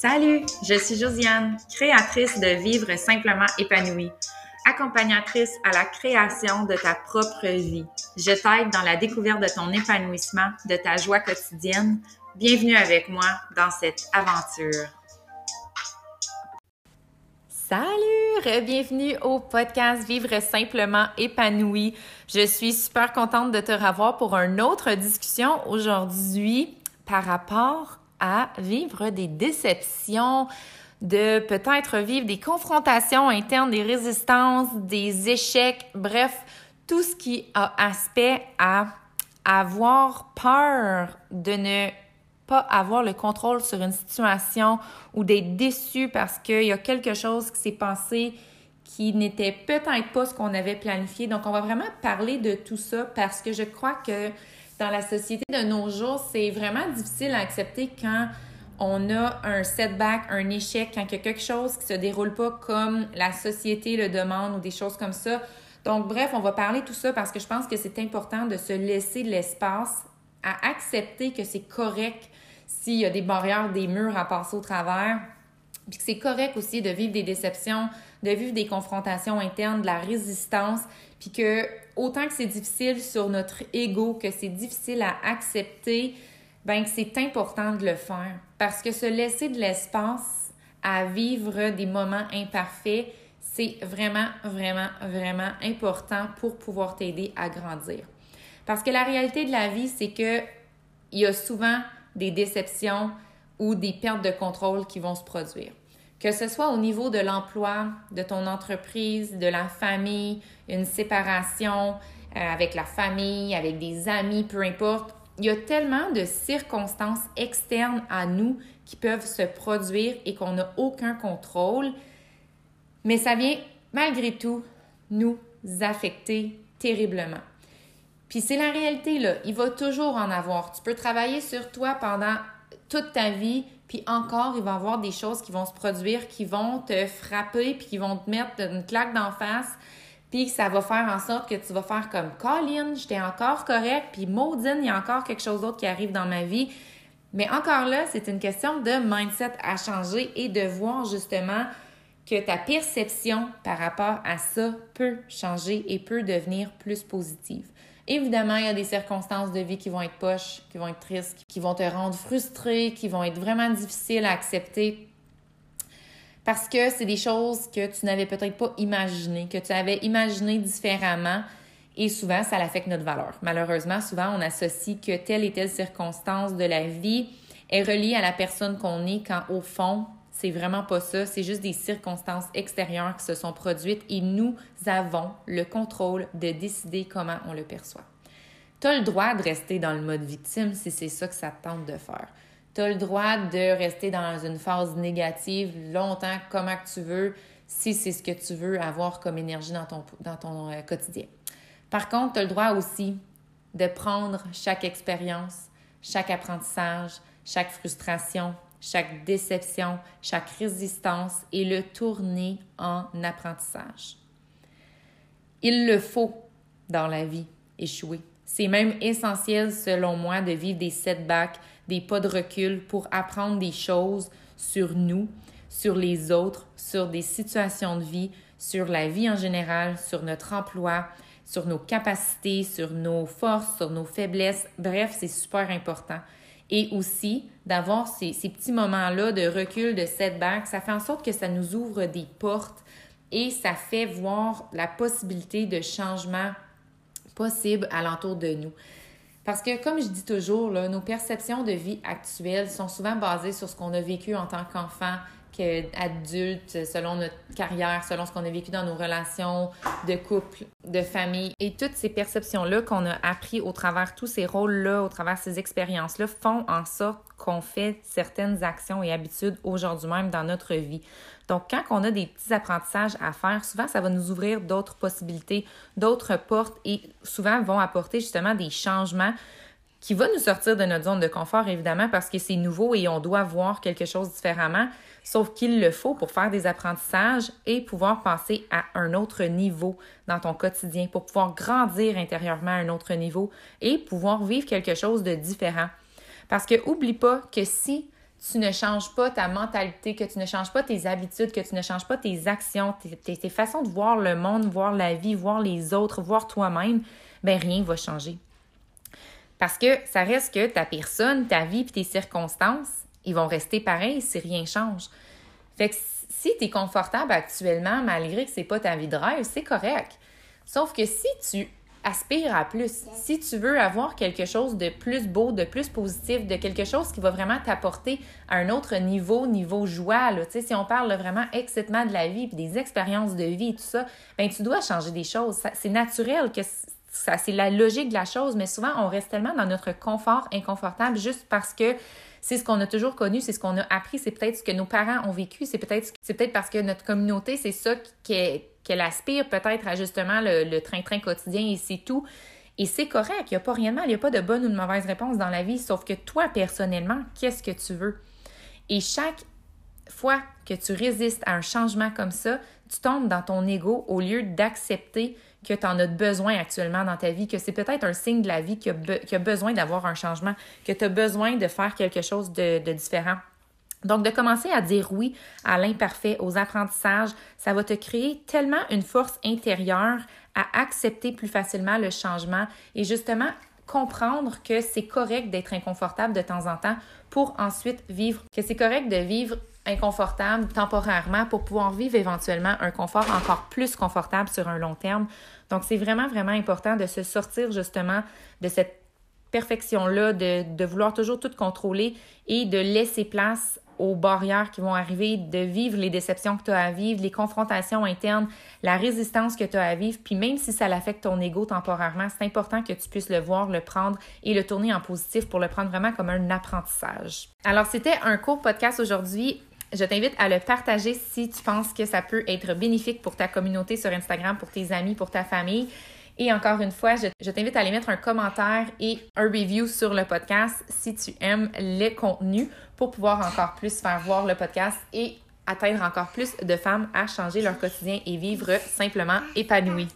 Salut, je suis Josiane, créatrice de Vivre simplement épanouie, accompagnatrice à la création de ta propre vie. Je t'aide dans la découverte de ton épanouissement, de ta joie quotidienne. Bienvenue avec moi dans cette aventure. Salut, bienvenue au podcast Vivre simplement épanoui. Je suis super contente de te revoir pour une autre discussion aujourd'hui par rapport à vivre des déceptions, de peut-être vivre des confrontations internes, des résistances, des échecs, bref, tout ce qui a aspect à avoir peur de ne pas avoir le contrôle sur une situation ou d'être déçu parce qu'il y a quelque chose qui s'est passé qui n'était peut-être pas ce qu'on avait planifié. Donc, on va vraiment parler de tout ça parce que je crois que dans la société de nos jours, c'est vraiment difficile à accepter quand on a un setback, un échec, quand il y a quelque chose qui se déroule pas comme la société le demande ou des choses comme ça. Donc, bref, on va parler tout ça parce que je pense que c'est important de se laisser de l'espace à accepter que c'est correct s'il y a des barrières, des murs à passer au travers, puis que c'est correct aussi de vivre des déceptions, de vivre des confrontations internes, de la résistance, puis que autant que c'est difficile sur notre ego, que c'est difficile à accepter, ben que c'est important de le faire. Parce que se laisser de l'espace à vivre des moments imparfaits, c'est vraiment, vraiment, vraiment important pour pouvoir t'aider à grandir. Parce que la réalité de la vie, c'est que il y a souvent des déceptions ou des pertes de contrôle qui vont se produire que ce soit au niveau de l'emploi, de ton entreprise, de la famille, une séparation euh, avec la famille, avec des amis, peu importe. Il y a tellement de circonstances externes à nous qui peuvent se produire et qu'on n'a aucun contrôle, mais ça vient malgré tout nous affecter terriblement. Puis c'est la réalité, là. Il va toujours en avoir. Tu peux travailler sur toi pendant toute ta vie, puis encore, il va y avoir des choses qui vont se produire, qui vont te frapper, puis qui vont te mettre une claque d'en face, puis ça va faire en sorte que tu vas faire comme Colin, j'étais encore correct, puis Maudine, il y a encore quelque chose d'autre qui arrive dans ma vie. Mais encore là, c'est une question de mindset à changer et de voir justement que ta perception par rapport à ça peut changer et peut devenir plus positive. Évidemment, il y a des circonstances de vie qui vont être poches, qui vont être tristes, qui vont te rendre frustré, qui vont être vraiment difficiles à accepter parce que c'est des choses que tu n'avais peut-être pas imaginées, que tu avais imaginées différemment et souvent, ça affecte notre valeur. Malheureusement, souvent, on associe que telle et telle circonstance de la vie est reliée à la personne qu'on est quand au fond, c'est vraiment pas ça. C'est juste des circonstances extérieures qui se sont produites et nous avons le contrôle de décider comment on le perçoit. Tu as le droit de rester dans le mode victime si c'est ça que ça te tente de faire. Tu as le droit de rester dans une phase négative longtemps, comment que tu veux, si c'est ce que tu veux avoir comme énergie dans ton, dans ton euh, quotidien. Par contre, tu as le droit aussi de prendre chaque expérience, chaque apprentissage, chaque frustration, chaque déception, chaque résistance et le tourner en apprentissage. Il le faut dans la vie, échouer. C'est même essentiel, selon moi, de vivre des setbacks, des pas de recul pour apprendre des choses sur nous, sur les autres, sur des situations de vie, sur la vie en général, sur notre emploi, sur nos capacités, sur nos forces, sur nos faiblesses. Bref, c'est super important. Et aussi, d'avoir ces, petits moments-là de recul, de setback, ça fait en sorte que ça nous ouvre des portes et ça fait voir la possibilité de changement possible alentour de nous. Parce que, comme je dis toujours, nos perceptions de vie actuelles sont souvent basées sur ce qu'on a vécu en tant qu'enfant, qu'adulte, selon notre carrière, selon ce qu'on a vécu dans nos relations de couple, de famille. Et toutes ces perceptions-là qu'on a appris au travers tous ces rôles-là, au travers ces expériences-là, font en sorte qu'on fait certaines actions et habitudes aujourd'hui même dans notre vie. Donc, quand on a des petits apprentissages à faire, souvent, ça va nous ouvrir d'autres possibilités, d'autres portes et souvent vont apporter justement des changements qui vont nous sortir de notre zone de confort, évidemment, parce que c'est nouveau et on doit voir quelque chose différemment, sauf qu'il le faut pour faire des apprentissages et pouvoir passer à un autre niveau dans ton quotidien, pour pouvoir grandir intérieurement à un autre niveau et pouvoir vivre quelque chose de différent. Parce que oublie pas que si tu ne changes pas ta mentalité, que tu ne changes pas tes habitudes, que tu ne changes pas tes actions, tes, façons de voir le monde, voir la vie, voir les autres, voir toi-même, ben rien va changer. Parce que ça reste que ta personne, ta vie et tes circonstances, ils vont rester pareils si rien change. Fait que si tu es confortable actuellement, malgré que c'est pas ta vie de rêve, c'est correct. Sauf que si tu aspires à plus, si tu veux avoir quelque chose de plus beau, de plus positif, de quelque chose qui va vraiment t'apporter à un autre niveau, niveau joie, là, si on parle vraiment excitement de la vie, puis des expériences de vie et tout ça, ben tu dois changer des choses. C'est naturel que ça, c'est la logique de la chose, mais souvent, on reste tellement dans notre confort inconfortable juste parce que c'est ce qu'on a toujours connu, c'est ce qu'on a appris, c'est peut-être ce que nos parents ont vécu, c'est peut-être c'est peut-être parce que notre communauté, c'est ça qu'elle aspire peut-être à justement le train-train quotidien et c'est tout. Et c'est correct, il n'y a pas rien de mal, il n'y a pas de bonne ou de mauvaise réponse dans la vie, sauf que toi, personnellement, qu'est-ce que tu veux? Et chaque fois que tu résistes à un changement comme ça, tu tombes dans ton ego au lieu d'accepter que tu en as besoin actuellement dans ta vie, que c'est peut-être un signe de la vie qui a, besoin d'avoir un changement, que tu as besoin de faire quelque chose de, de différent. Donc, de commencer à dire oui à l'imparfait, aux apprentissages, ça va te créer tellement une force intérieure à accepter plus facilement le changement et justement comprendre que c'est correct d'être inconfortable de temps en temps pour ensuite vivre, que c'est correct de vivre inconfortable temporairement pour pouvoir vivre éventuellement un confort encore plus confortable sur un long terme. Donc, c'est vraiment, vraiment important de se sortir justement de cette perfection-là, de, de vouloir toujours tout contrôler et de laisser place aux barrières qui vont arriver, de vivre les déceptions que tu as à vivre, les confrontations internes, la résistance que tu as à vivre, puis même si ça l'affecte ton ego temporairement, c'est important que tu puisses le voir, le prendre et le tourner en positif pour le prendre vraiment comme un apprentissage. Alors, c'était un court podcast aujourd'hui. Je t'invite à le partager si tu penses que ça peut être bénéfique pour ta communauté sur Instagram, pour tes amis, pour ta famille. Et encore une fois, je, t'invite à aller mettre un commentaire et un review sur le podcast si tu aimes les contenus pour pouvoir encore plus faire voir le podcast et atteindre encore plus de femmes à changer leur quotidien et vivre simplement épanoui.